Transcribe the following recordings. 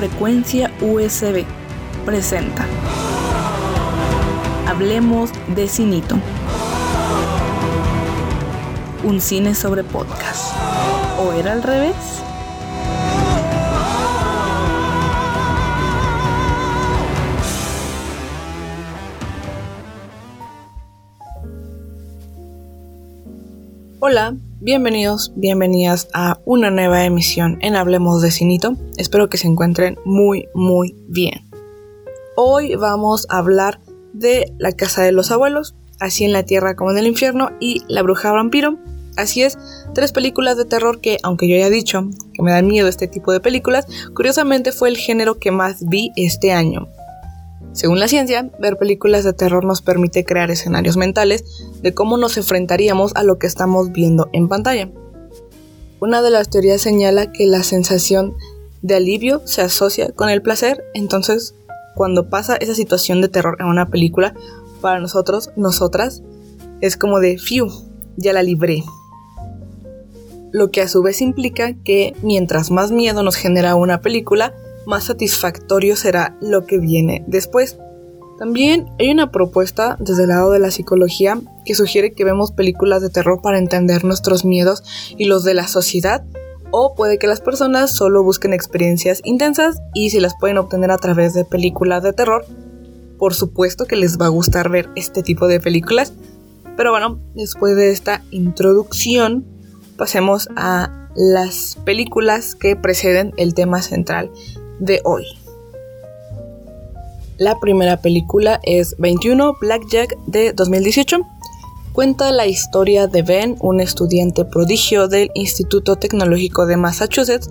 Frecuencia USB presenta. Hablemos de Cinito. Un cine sobre podcast. ¿O era al revés? Hola, bienvenidos, bienvenidas a una nueva emisión en Hablemos de Cinito. Espero que se encuentren muy, muy bien. Hoy vamos a hablar de La Casa de los Abuelos, Así en la Tierra como en el Infierno y La Bruja Vampiro. Así es, tres películas de terror que, aunque yo haya dicho que me dan miedo este tipo de películas, curiosamente fue el género que más vi este año. Según la ciencia, ver películas de terror nos permite crear escenarios mentales de cómo nos enfrentaríamos a lo que estamos viendo en pantalla. Una de las teorías señala que la sensación de alivio se asocia con el placer, entonces cuando pasa esa situación de terror en una película, para nosotros, nosotras, es como de, fiu, ya la libré. Lo que a su vez implica que mientras más miedo nos genera una película, más satisfactorio será lo que viene después. También hay una propuesta desde el lado de la psicología que sugiere que vemos películas de terror para entender nuestros miedos y los de la sociedad, o puede que las personas solo busquen experiencias intensas y si las pueden obtener a través de películas de terror, por supuesto que les va a gustar ver este tipo de películas. Pero bueno, después de esta introducción, pasemos a las películas que preceden el tema central de hoy. La primera película es 21 Blackjack de 2018. Cuenta la historia de Ben, un estudiante prodigio del Instituto Tecnológico de Massachusetts,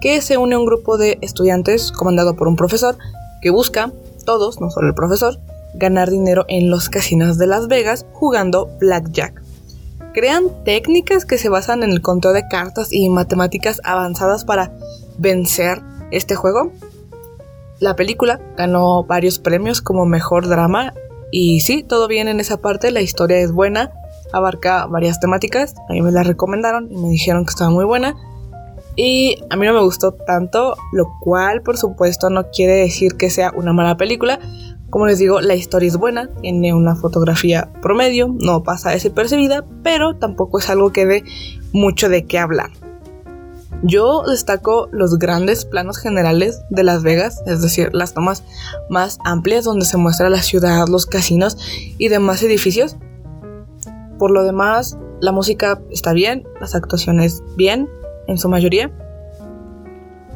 que se une a un grupo de estudiantes comandado por un profesor que busca, todos, no solo el profesor, ganar dinero en los casinos de Las Vegas jugando Blackjack. Crean técnicas que se basan en el conteo de cartas y matemáticas avanzadas para vencer este juego. La película ganó varios premios como mejor drama y sí, todo bien en esa parte, la historia es buena, abarca varias temáticas, a mí me la recomendaron y me dijeron que estaba muy buena. Y a mí no me gustó tanto, lo cual por supuesto no quiere decir que sea una mala película. Como les digo, la historia es buena, tiene una fotografía promedio, no pasa desapercibida, pero tampoco es algo que dé mucho de qué hablar. Yo destaco los grandes planos generales de Las Vegas, es decir, las tomas más amplias donde se muestra la ciudad, los casinos y demás edificios. Por lo demás, la música está bien, las actuaciones bien, en su mayoría.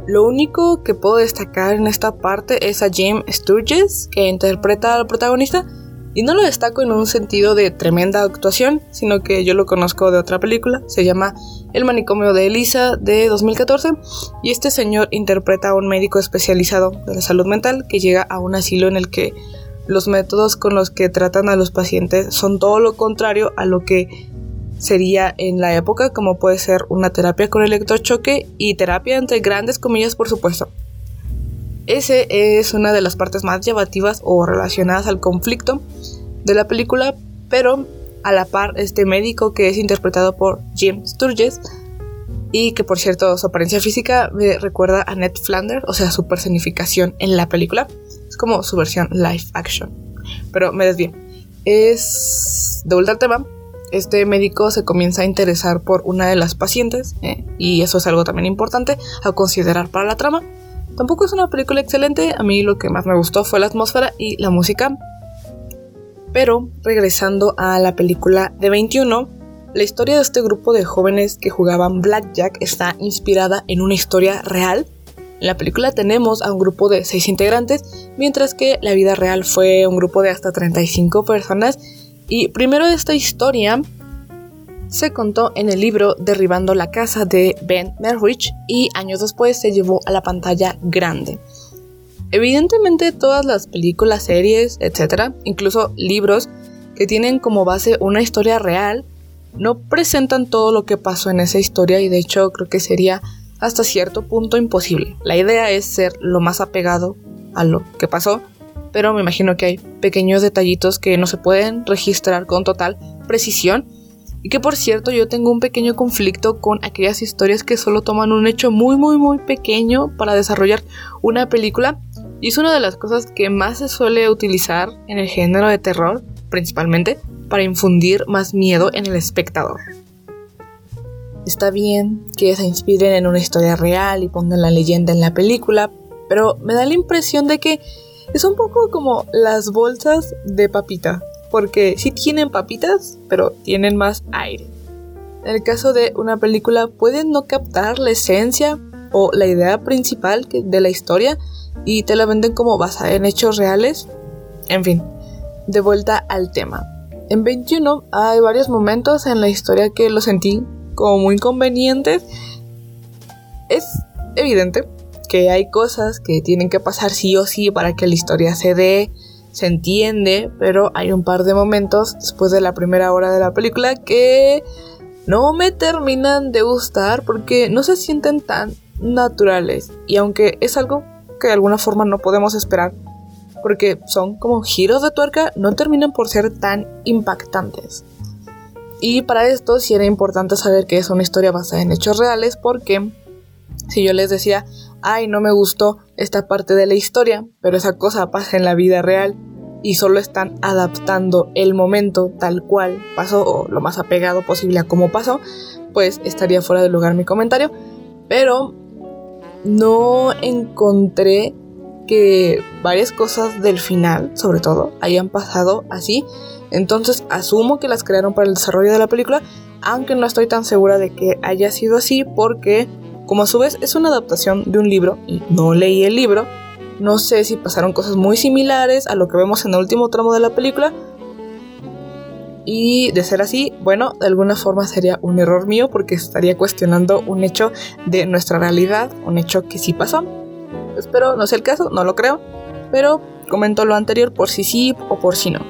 Lo único que puedo destacar en esta parte es a Jim Sturges, que interpreta al protagonista, y no lo destaco en un sentido de tremenda actuación, sino que yo lo conozco de otra película, se llama El manicomio de Elisa de 2014, y este señor interpreta a un médico especializado de la salud mental que llega a un asilo en el que los métodos con los que tratan a los pacientes son todo lo contrario a lo que sería en la época, como puede ser una terapia con electrochoque y terapia entre grandes comillas, por supuesto. Ese es una de las partes más llamativas o relacionadas al conflicto de la película, pero a la par este médico que es interpretado por Jim Sturges y que por cierto su apariencia física me recuerda a Ned Flanders, o sea su personificación en la película, es como su versión live action. Pero me desvío. Es de vuelta al tema. Este médico se comienza a interesar por una de las pacientes eh, y eso es algo también importante a considerar para la trama Tampoco es una película excelente, a mí lo que más me gustó fue la atmósfera y la música. Pero regresando a la película de 21, la historia de este grupo de jóvenes que jugaban blackjack está inspirada en una historia real. En la película tenemos a un grupo de 6 integrantes, mientras que la vida real fue un grupo de hasta 35 personas. Y primero esta historia se contó en el libro Derribando la casa de Ben Merrich y años después se llevó a la pantalla grande. Evidentemente todas las películas, series, etc., incluso libros que tienen como base una historia real, no presentan todo lo que pasó en esa historia y de hecho creo que sería hasta cierto punto imposible. La idea es ser lo más apegado a lo que pasó, pero me imagino que hay pequeños detallitos que no se pueden registrar con total precisión Y que por cierto yo tengo un pequeño conflicto con aquellas historias que solo toman un hecho muy muy muy pequeño para desarrollar una película. Y es una de las cosas que más se suele utilizar en el género de terror, principalmente, para infundir más miedo en el espectador. Está bien que se inspiren en una historia real y pongan la leyenda en la película, pero me da la impresión de que es un poco como las bolsas de papita, porque sí tienen papitas, pero tienen más aire. En el caso de una película pueden no captar la esencia o la idea principal de la historia y te la venden como basada en hechos reales. En fin, de vuelta al tema. En 21 hay varios momentos en la historia que lo sentí como muy convenientes. Es evidente que hay cosas que tienen que pasar sí o sí para que la historia se dé, se entiende, pero hay un par de momentos después de la primera hora de la película que no me terminan de gustar porque no se sienten tan naturales y aunque es algo que de alguna forma no podemos esperar porque son como giros de tuerca, no terminan por ser tan impactantes. Y para esto sí era importante saber que es una historia basada en hechos reales porque si yo les decía, ay, no me gustó esta parte de la historia, pero esa cosa pasa en la vida real y solo están adaptando el momento tal cual pasó o lo más apegado posible a cómo pasó, pues estaría fuera de lugar mi comentario. Pero no encontré que varias cosas del final, sobre todo, hayan pasado así entonces asumo que las crearon para el desarrollo de la película, aunque no estoy tan segura de que haya sido así porque, como a su vez es una adaptación de un libro y no leí el libro, no sé si pasaron cosas muy similares a lo que vemos en el último tramo de la película. Y de ser así, bueno, de alguna forma sería un error mío porque estaría cuestionando un hecho de nuestra realidad, un hecho que sí pasó. Espero no sea el caso, no lo creo, pero comento lo anterior por si sí o por si no.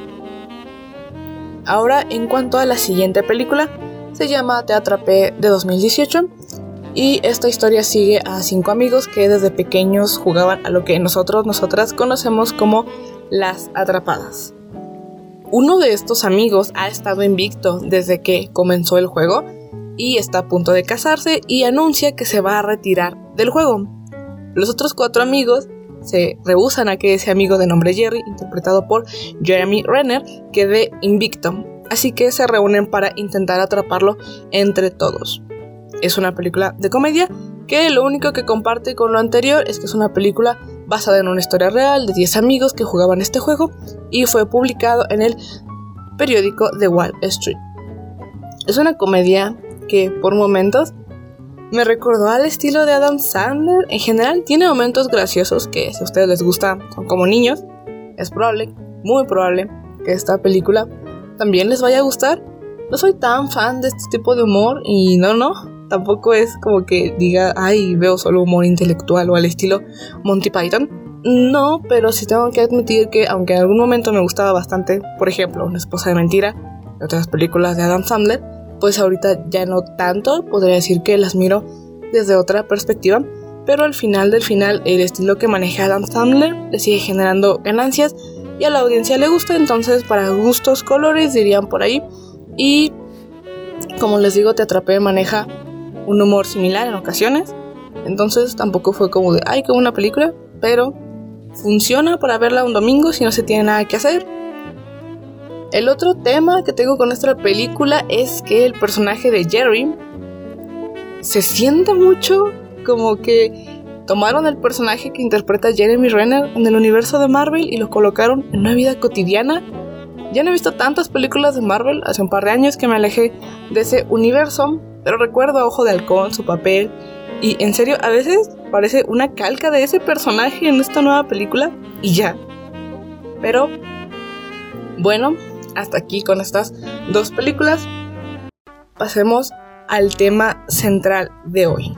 Ahora, en cuanto a la siguiente película, se llama Te atrapé de 2018 y esta historia sigue a cinco amigos que desde pequeños jugaban a lo que nosotros, nosotras conocemos como las atrapadas. Uno de estos amigos ha estado invicto desde que comenzó el juego y está a punto de casarse y anuncia que se va a retirar del juego. Los otros cuatro amigos se rehusan a que ese amigo de nombre Jerry, interpretado por Jeremy Renner, quede invicto. Así que se reúnen para intentar atraparlo entre todos. Es una película de comedia que lo único que comparte con lo anterior es que es una película basada en una historia real de 10 amigos que jugaban este juego y fue publicado en el periódico The Wall Street. Es una comedia que por momentos me recordó al estilo de Adam Sandler. En general tiene momentos graciosos que si a ustedes les gusta, como niños. Es probable, muy probable, que esta película también les vaya a gustar. No soy tan fan de este tipo de humor y no, no, tampoco es como que diga, ay, veo solo humor intelectual o al estilo Monty Python. No, pero sí tengo que admitir que aunque en algún momento me gustaba bastante, por ejemplo, Una esposa de mentira, otras películas de Adam Sandler, pues ahorita ya no tanto, podría decir que las miro desde otra perspectiva, pero al final del final el estilo que maneja Adam Sandler le sigue generando ganancias y a la audiencia le gusta, entonces para gustos colores dirían por ahí y como les digo, Te Atrapé maneja un humor similar en ocasiones, entonces tampoco fue como de, ay, qué buena película, pero funciona para verla un domingo si no se tiene nada que hacer el otro tema que tengo con esta película es que el personaje de Jerry se siente mucho como que tomaron el personaje que interpreta Jeremy Renner en el universo de Marvel y lo colocaron en una vida cotidiana. Ya no he visto tantas películas de Marvel, hace un par de años que me alejé de ese universo, pero recuerdo a Ojo de Halcón, su papel, y en serio, a veces parece una calca de ese personaje en esta nueva película y ya. Pero, bueno, hasta aquí con estas dos películas. Pasemos al tema central de hoy.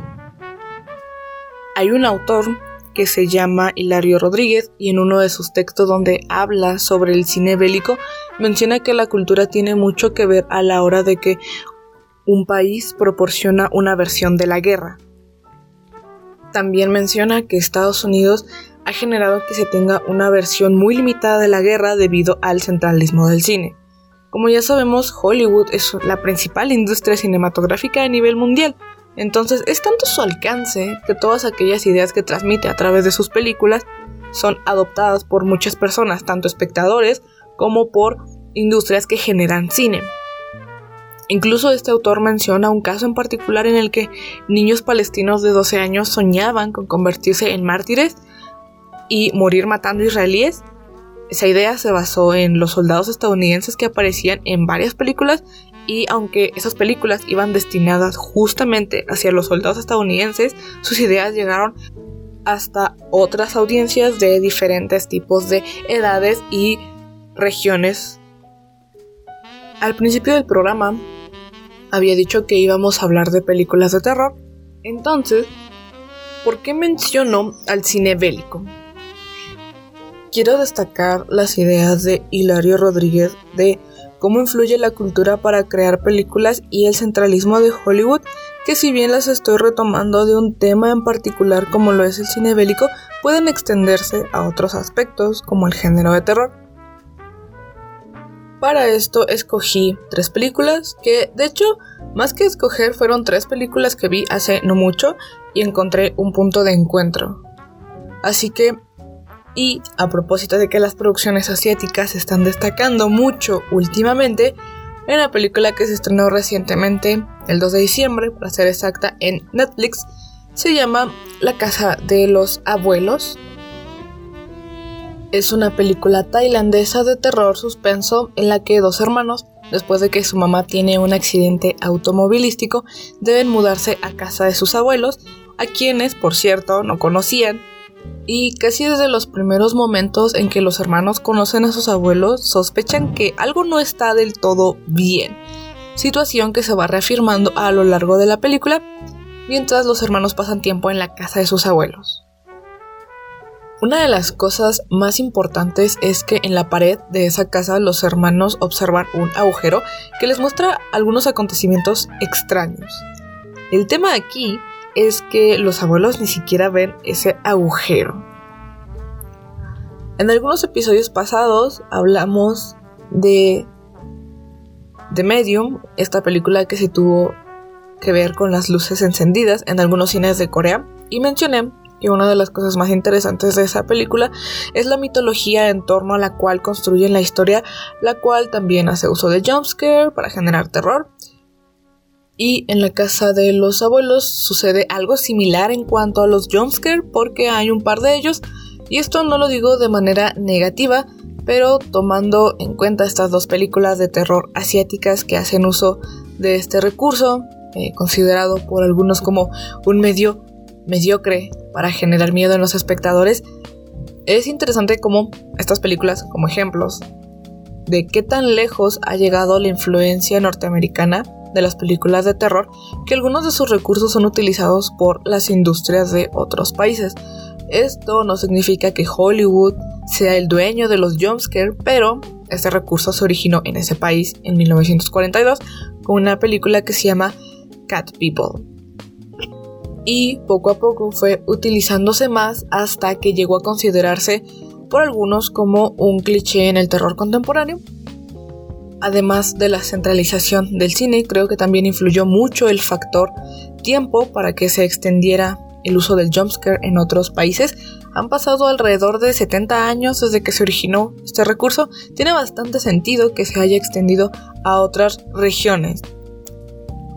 Hay un autor que se llama Hilario Rodríguez y en uno de sus textos donde habla sobre el cine bélico menciona que la cultura tiene mucho que ver a la hora de que un país proporciona una versión de la guerra. También menciona que Estados Unidos ha generado que se tenga una versión muy limitada de la guerra debido al centralismo del cine. Como ya sabemos, Hollywood es la principal industria cinematográfica a nivel mundial, entonces es tanto su alcance que todas aquellas ideas que transmite a través de sus películas son adoptadas por muchas personas, tanto espectadores como por industrias que generan cine. Incluso este autor menciona un caso en particular en el que niños palestinos de 12 años soñaban con convertirse en mártires y morir matando israelíes esa idea se basó en los soldados estadounidenses que aparecían en varias películas y aunque esas películas iban destinadas justamente hacia los soldados estadounidenses, sus ideas llegaron hasta otras audiencias de diferentes tipos de edades y regiones. Al principio del programa había dicho que íbamos a hablar de películas de terror, entonces, ¿por qué menciono al cine bélico? quiero destacar las ideas de Hilario Rodríguez de cómo influye la cultura para crear películas y el centralismo de Hollywood, que si bien las estoy retomando de un tema en particular como lo es el cine bélico, pueden extenderse a otros aspectos como el género de terror. Para esto escogí tres películas que, de hecho, más que escoger fueron tres películas que vi hace no mucho y encontré un punto de encuentro. Así que y a propósito de que las producciones asiáticas se están destacando mucho últimamente, en la película que se estrenó recientemente, el 2 de diciembre, para ser exacta, en Netflix, se llama La Casa de los Abuelos. Es una película tailandesa de terror suspenso en la que dos hermanos, después de que su mamá tiene un accidente automovilístico, deben mudarse a casa de sus abuelos, a quienes, por cierto, no conocían y casi desde los primeros momentos en que los hermanos conocen a sus abuelos, sospechan que algo no está del todo bien, situación que se va reafirmando a lo largo de la película, mientras los hermanos pasan tiempo en la casa de sus abuelos. Una de las cosas más importantes es que en la pared de esa casa los hermanos observan un agujero que les muestra algunos acontecimientos extraños. El tema aquí es que los abuelos ni siquiera ven ese agujero. En algunos episodios pasados hablamos de The Medium, esta película que se tuvo que ver con las luces encendidas en algunos cines de Corea, y mencioné que una de las cosas más interesantes de esa película es la mitología en torno a la cual construyen la historia, la cual también hace uso de jumpscare para generar terror y en la casa de los abuelos sucede algo similar en cuanto a los jumpscare porque hay un par de ellos. Y esto no lo digo de manera negativa, pero tomando en cuenta estas dos películas de terror asiáticas que hacen uso de este recurso, eh, considerado por algunos como un medio mediocre para generar miedo en los espectadores, es interesante como estas películas, como ejemplos de qué tan lejos ha llegado la influencia norteamericana de las películas de terror que algunos de sus recursos son utilizados por las industrias de otros países. Esto no significa que Hollywood sea el dueño de los jumpscare, pero este recurso se originó en ese país en 1942 con una película que se llama Cat People. Y poco a poco fue utilizándose más hasta que llegó a considerarse por algunos como un cliché en el terror contemporáneo Además de la centralización del cine, creo que también influyó mucho el factor tiempo para que se extendiera el uso del jumpscare en otros países. Han pasado alrededor de 70 años desde que se originó este recurso. Tiene bastante sentido que se haya extendido a otras regiones.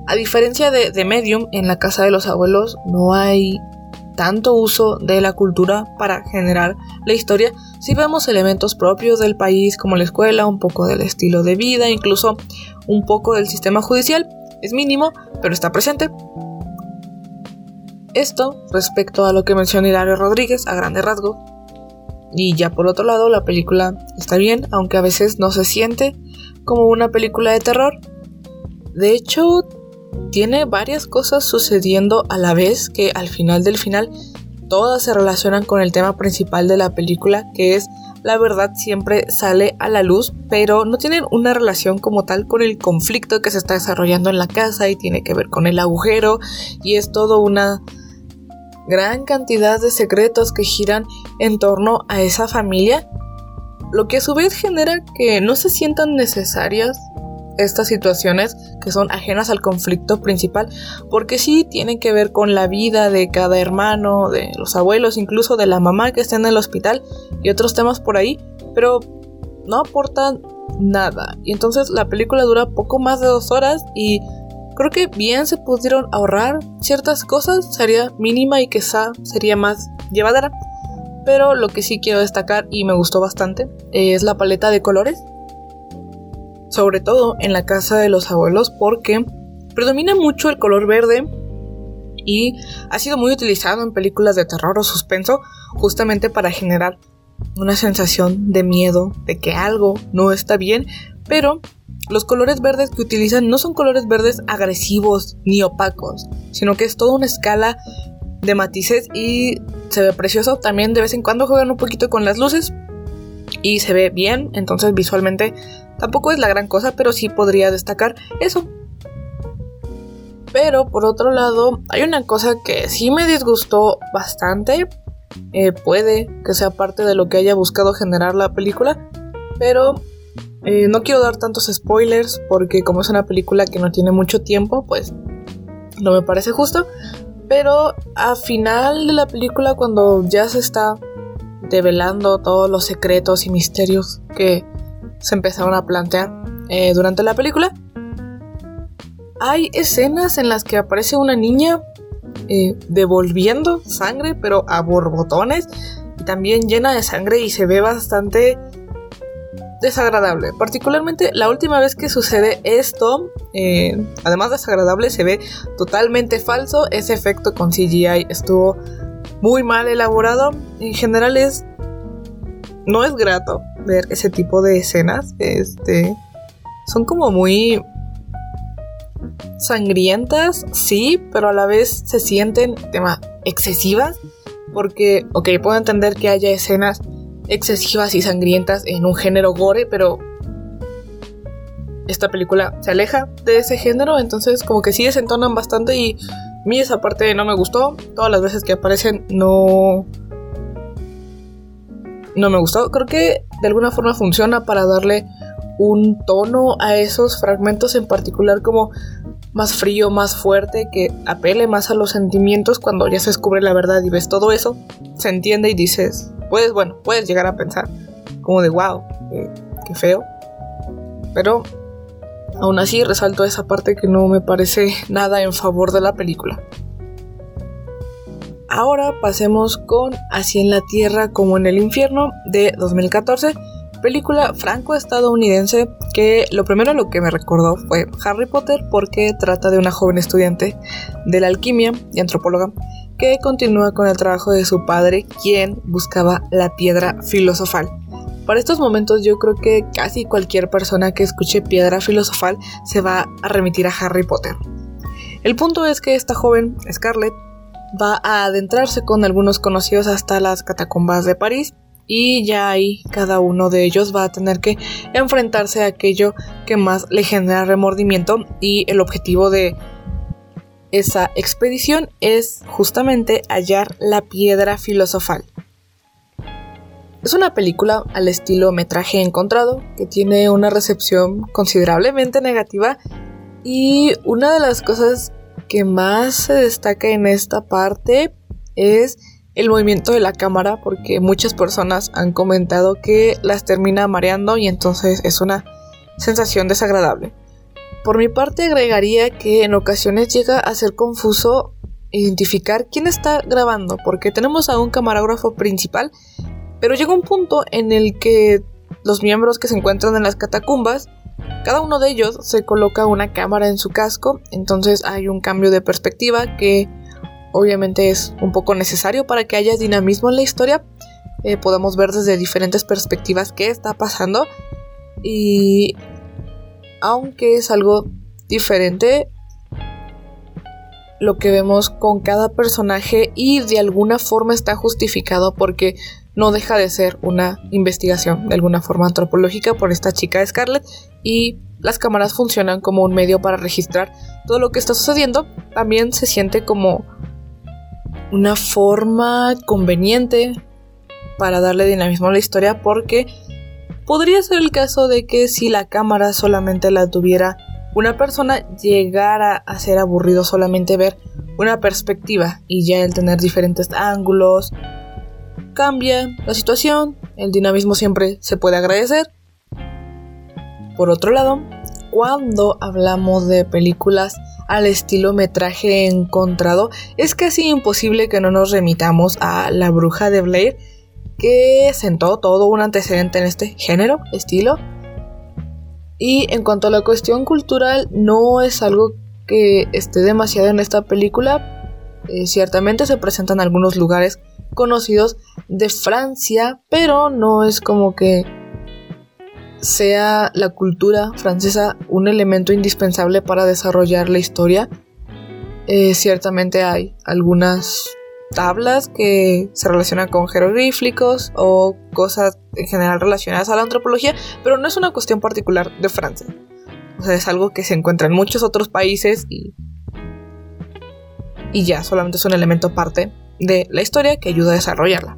A diferencia de, de Medium, en la casa de los abuelos no hay tanto uso de la cultura para generar la historia, si vemos elementos propios del país como la escuela, un poco del estilo de vida, incluso un poco del sistema judicial, es mínimo, pero está presente. Esto respecto a lo que menciona Hilario Rodríguez a grande rasgo. Y ya por otro lado, la película está bien, aunque a veces no se siente como una película de terror. De hecho, tiene varias cosas sucediendo a la vez que al final del final todas se relacionan con el tema principal de la película, que es la verdad siempre sale a la luz, pero no tienen una relación como tal con el conflicto que se está desarrollando en la casa y tiene que ver con el agujero y es todo una gran cantidad de secretos que giran en torno a esa familia lo que a su vez genera que no se sientan necesarias estas situaciones que son ajenas al conflicto principal, porque sí tienen que ver con la vida de cada hermano, de los abuelos, incluso de la mamá que está en el hospital y otros temas por ahí, pero no aportan nada. Y entonces la película dura poco más de dos horas y creo que bien se pudieron ahorrar ciertas cosas, sería mínima y quizá sería más llevadera. Pero lo que sí quiero destacar y me gustó bastante es la paleta de colores sobre todo en la casa de los abuelos porque predomina mucho el color verde y ha sido muy utilizado en películas de terror o suspenso justamente para generar una sensación de miedo, de que algo no está bien, pero los colores verdes que utilizan no son colores verdes agresivos ni opacos, sino que es toda una escala de matices y se ve precioso. También de vez en cuando juegan un poquito con las luces y se ve bien, entonces visualmente Tampoco es la gran cosa, pero sí podría destacar eso. Pero por otro lado, hay una cosa que sí me disgustó bastante. Eh, puede que sea parte de lo que haya buscado generar la película. Pero eh, no quiero dar tantos spoilers porque como es una película que no tiene mucho tiempo, pues no me parece justo. Pero a final de la película, cuando ya se está develando todos los secretos y misterios que se empezaron a plantear eh, durante la película. Hay escenas en las que aparece una niña eh, devolviendo sangre, pero a borbotones, y también llena de sangre y se ve bastante desagradable. Particularmente la última vez que sucede esto, eh, además desagradable, se ve totalmente falso. Ese efecto con CGI estuvo muy mal elaborado. En general es... No es grato ver ese tipo de escenas. Este, son como muy sangrientas, sí, pero a la vez se sienten tema, excesivas. Porque, ok, puedo entender que haya escenas excesivas y sangrientas en un género gore, pero esta película se aleja de ese género, entonces como que sí desentonan bastante y a mí esa parte no me gustó. Todas las veces que aparecen no no me gustó. Creo que de alguna forma funciona para darle un tono a esos fragmentos en particular como más frío, más fuerte, que apele más a los sentimientos cuando ya se descubre la verdad y ves todo eso, se entiende y dices, puedes, bueno, puedes llegar a pensar como de wow, qué feo. Pero aún así resalto esa parte que no me parece nada en favor de la película. Ahora pasemos con Así en la Tierra como en el Infierno de 2014, película franco-estadounidense que lo primero lo que me recordó fue Harry Potter porque trata de una joven estudiante de la alquimia y antropóloga que continúa con el trabajo de su padre quien buscaba la piedra filosofal. Para estos momentos yo creo que casi cualquier persona que escuche piedra filosofal se va a remitir a Harry Potter. El punto es que esta joven, Scarlett, va a adentrarse con algunos conocidos hasta las catacumbas de París y ya ahí cada uno de ellos va a tener que enfrentarse a aquello que más le genera remordimiento y el objetivo de esa expedición es justamente hallar la piedra filosofal. Es una película al estilo metraje encontrado que tiene una recepción considerablemente negativa y una de las cosas que más se destaca en esta parte es el movimiento de la cámara porque muchas personas han comentado que las termina mareando y entonces es una sensación desagradable. Por mi parte agregaría que en ocasiones llega a ser confuso identificar quién está grabando porque tenemos a un camarógrafo principal pero llega un punto en el que los miembros que se encuentran en las catacumbas cada uno de ellos se coloca una cámara en su casco, entonces hay un cambio de perspectiva que obviamente es un poco necesario para que haya dinamismo en la historia. Eh, podemos ver desde diferentes perspectivas qué está pasando y aunque es algo diferente, lo que vemos con cada personaje y de alguna forma está justificado porque no deja de ser una investigación de alguna forma antropológica por esta chica Scarlett y las cámaras funcionan como un medio para registrar todo lo que está sucediendo. También se siente como una forma conveniente para darle dinamismo a la historia porque podría ser el caso de que si la cámara solamente la tuviera una persona, llegara a ser aburrido solamente ver una perspectiva y ya el tener diferentes ángulos cambia la situación, el dinamismo siempre se puede agradecer. Por otro lado, cuando hablamos de películas al estilo metraje encontrado, es casi imposible que no nos remitamos a La Bruja de Blair, que sentó todo un antecedente en este género, estilo. Y en cuanto a la cuestión cultural, no es algo que esté demasiado en esta película. Eh, ciertamente se presentan algunos lugares conocidos de Francia, pero no es como que sea la cultura francesa un elemento indispensable para desarrollar la historia. Eh, ciertamente hay algunas tablas que se relacionan con jeroglíficos o cosas en general relacionadas a la antropología, pero no es una cuestión particular de Francia. O sea, es algo que se encuentra en muchos otros países y, y ya, solamente es un elemento parte de la historia que ayuda a desarrollarla.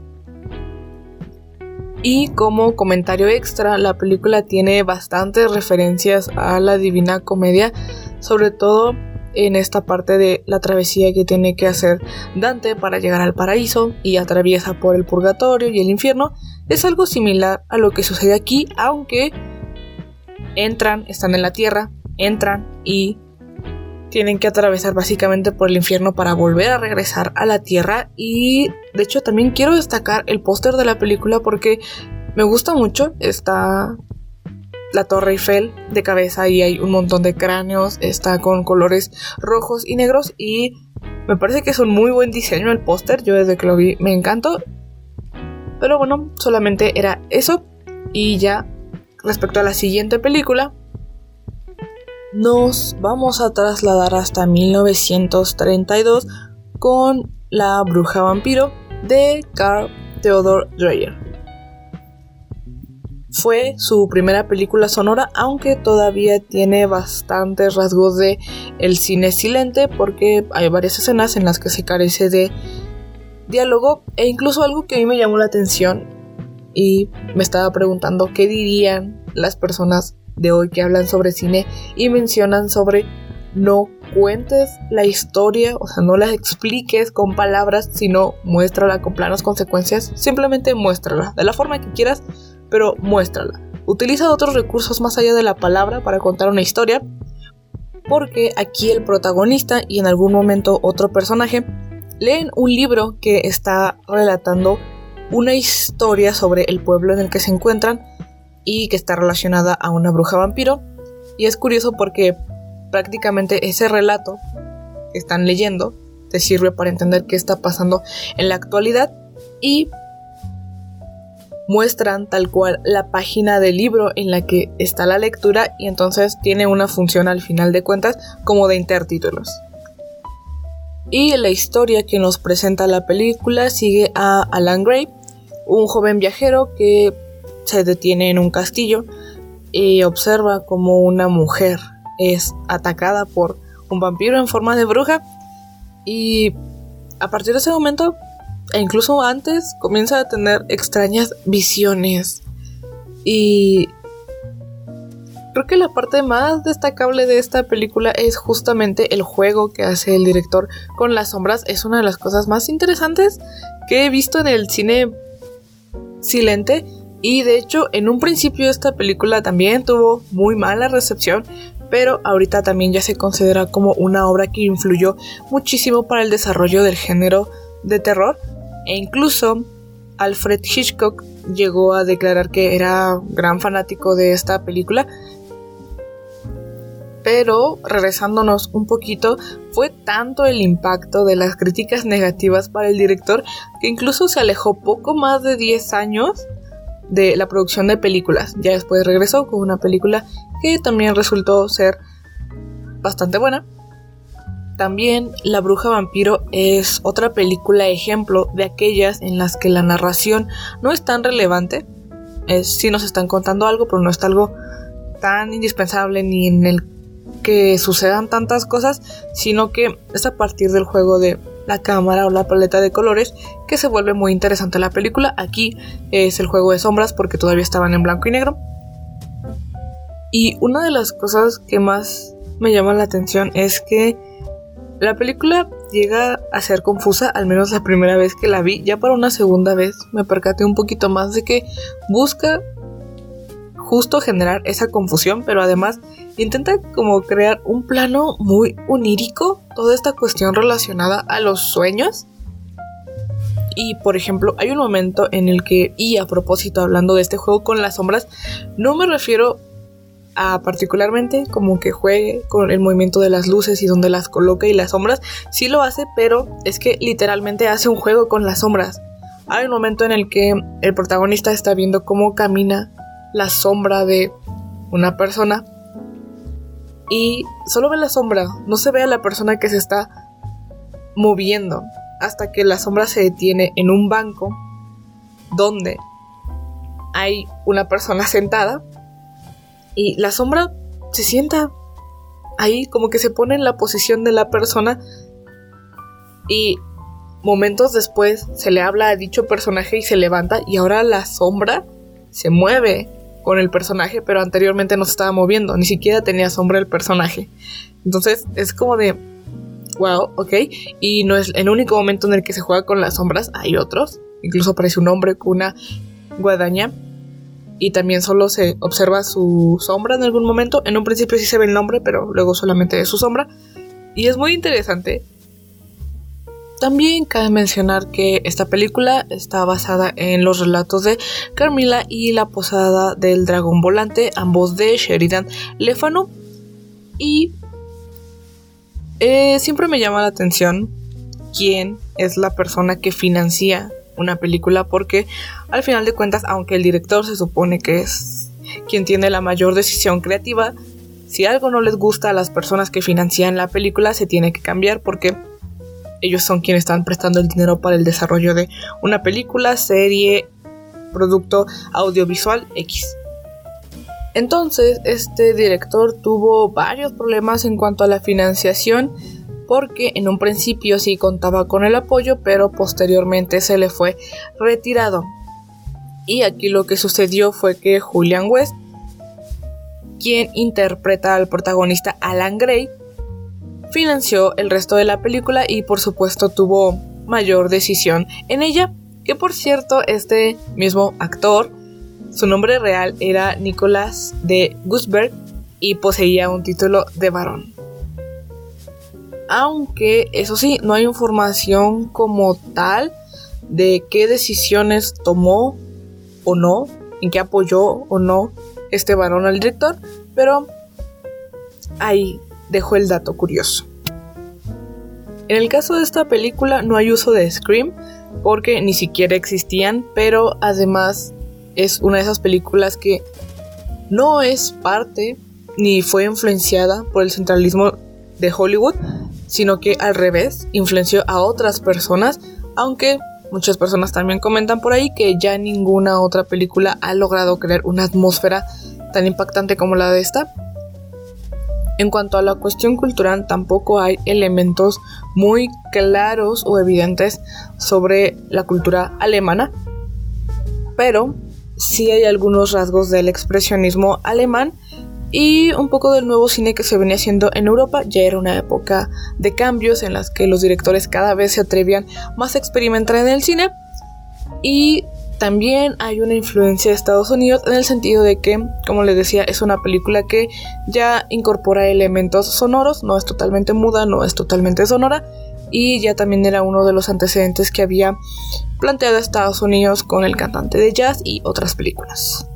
Y como comentario extra, la película tiene bastantes referencias a la Divina Comedia, sobre todo en esta parte de la travesía que tiene que hacer Dante para llegar al paraíso y atraviesa por el purgatorio y el infierno. Es algo similar a lo que sucede aquí, aunque entran, están en la tierra, entran y tienen que atravesar básicamente por el infierno para volver a regresar a la tierra. Y de hecho también quiero destacar el póster de la película porque me gusta mucho, está la Torre Eiffel de cabeza y hay un montón de cráneos, está con colores rojos y negros y me parece que es un muy buen diseño el póster, yo desde que lo vi me encantó. Pero bueno, solamente era eso. Y ya respecto a la siguiente película, nos vamos a trasladar hasta 1932 con La Bruja Vampiro de Carl Theodor Dreyer. Fue su primera película sonora, aunque todavía tiene bastantes rasgos de el cine silente, porque hay varias escenas en las que se carece de diálogo e incluso algo que a mí me llamó la atención y me estaba preguntando qué dirían las personas de hoy que hablan sobre cine y mencionan sobre no cuentes la historia, o sea, no la expliques con palabras, sino muéstrala con planos consecuencias, simplemente muéstrala, de la forma que quieras, pero muéstrala. Utiliza otros recursos más allá de la palabra para contar una historia, porque aquí el protagonista y en algún momento otro personaje leen un libro que está relatando una historia sobre el pueblo en el que se encuentran y que está relacionada a una bruja vampiro. Y es curioso porque prácticamente ese relato que están leyendo te sirve para entender qué está pasando en la actualidad y muestran tal cual la página del libro en la que está la lectura y entonces tiene una función al final de cuentas como de intertítulos. Y la historia que nos presenta la película sigue a Alan Gray, un joven viajero que se detiene en un castillo y observa como una mujer es atacada por un vampiro en forma de bruja. Y a partir de ese momento e incluso antes comienza a tener extrañas visiones. Y creo que la parte más destacable de esta película es justamente el juego que hace el director con las sombras. Es una de las cosas más interesantes que he visto en el cine silente y de hecho, en un principio esta película también tuvo muy mala recepción, pero ahorita también ya se considera como una obra que influyó muchísimo para el desarrollo del género de terror. E incluso Alfred Hitchcock llegó a declarar que era gran fanático de esta película. Pero regresándonos un poquito, fue tanto el impacto de las críticas negativas para el director que incluso se alejó poco más de 10 años de la producción de películas. Ya después regresó con una película que también resultó ser bastante buena. También La Bruja Vampiro es otra película ejemplo de aquellas en las que la narración no es tan relevante. Es si nos están contando algo, pero no es algo tan indispensable ni en el que sucedan tantas cosas, sino que es a partir del juego de la cámara o la paleta de colores que se vuelve muy interesante la película. Aquí es el juego de sombras porque todavía estaban en blanco y negro. Y una de las cosas que más me llama la atención es que la película llega a ser confusa, al menos la primera vez que la vi. Ya para una segunda vez me percaté un poquito más de que busca justo generar esa confusión, pero además intenta como crear un plano muy onírico, toda esta cuestión relacionada a los sueños. Y por ejemplo, hay un momento en el que, y a propósito hablando de este juego con las sombras, no me refiero a particularmente como que juegue con el movimiento de las luces y donde las coloca y las sombras, sí lo hace, pero es que literalmente hace un juego con las sombras. Hay un momento en el que el protagonista está viendo cómo camina la sombra de una persona y solo ve la sombra, no se ve a la persona que se está moviendo hasta que la sombra se detiene en un banco donde hay una persona sentada y la sombra se sienta ahí como que se pone en la posición de la persona y momentos después se le habla a dicho personaje y se levanta y ahora la sombra se mueve con el personaje, pero anteriormente no se estaba moviendo, ni siquiera tenía sombra el personaje. Entonces es como de, wow, ok, y no es el único momento en el que se juega con las sombras, hay otros, incluso aparece un hombre con una guadaña y también solo se observa su sombra en algún momento, en un principio sí se ve el nombre, pero luego solamente es su sombra, y es muy interesante también cabe mencionar que esta película está basada en los relatos de Carmila y La Posada del Dragón Volante, ambos de Sheridan Lefano. Y eh, siempre me llama la atención quién es la persona que financia una película porque al final de cuentas, aunque el director se supone que es quien tiene la mayor decisión creativa, si algo no les gusta a las personas que financian la película, se tiene que cambiar porque ellos son quienes están prestando el dinero para el desarrollo de una película, serie, producto audiovisual X. Entonces, este director tuvo varios problemas en cuanto a la financiación porque en un principio sí contaba con el apoyo, pero posteriormente se le fue retirado. Y aquí lo que sucedió fue que Julian West, quien interpreta al protagonista Alan Gray, financió el resto de la película y por supuesto tuvo mayor decisión en ella. Que por cierto, este mismo actor, su nombre real era Nicolás de Gusberg y poseía un título de varón. Aunque, eso sí, no hay información como tal de qué decisiones tomó o no, en qué apoyó o no este varón al director, pero ahí dejo el dato curioso. En el caso de esta película no hay uso de Scream porque ni siquiera existían, pero además es una de esas películas que no es parte ni fue influenciada por el centralismo de Hollywood, sino que al revés, influenció a otras personas, aunque muchas personas también comentan por ahí que ya ninguna otra película ha logrado crear una atmósfera tan impactante como la de esta. En cuanto a la cuestión cultural, tampoco hay elementos muy claros o evidentes sobre la cultura alemana, pero sí hay algunos rasgos del expresionismo alemán y un poco del nuevo cine que se venía haciendo en Europa. Ya era una época de cambios en las que los directores cada vez se atrevían más a experimentar en el cine y también hay una influencia de Estados Unidos en el sentido de que, como les decía, es una película que ya incorpora elementos sonoros, no es totalmente muda, no es totalmente sonora, y ya también era uno de los antecedentes que había planteado Estados Unidos con el cantante de jazz y otras películas.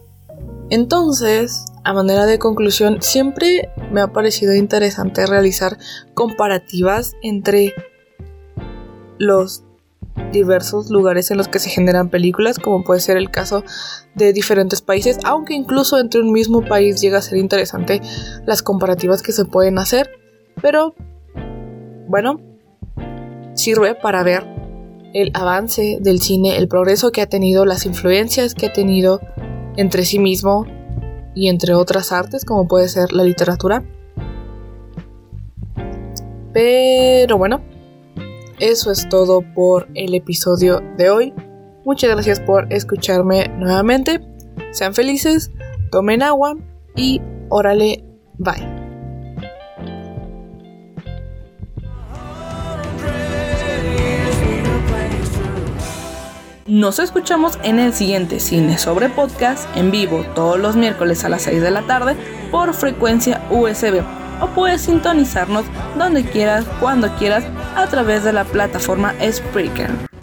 Entonces, a manera de conclusión, siempre me ha parecido interesante realizar comparativas entre los diversos lugares en los que se generan películas, como puede ser el caso de diferentes países, aunque incluso entre un mismo país llega a ser interesante las comparativas que se pueden hacer, pero bueno, sirve para ver el avance del cine, el progreso que ha tenido, las influencias que ha tenido entre sí mismo y entre otras artes, como puede ser la literatura. Pero bueno, eso es todo por el episodio de hoy. Muchas gracias por escucharme nuevamente. Sean felices, tomen agua y órale, bye. Nos escuchamos en el siguiente Cine sobre Podcast en vivo todos los miércoles a las 6 de la tarde por frecuencia USB o puedes sintonizarnos donde quieras, cuando quieras a través de la plataforma Spreaker.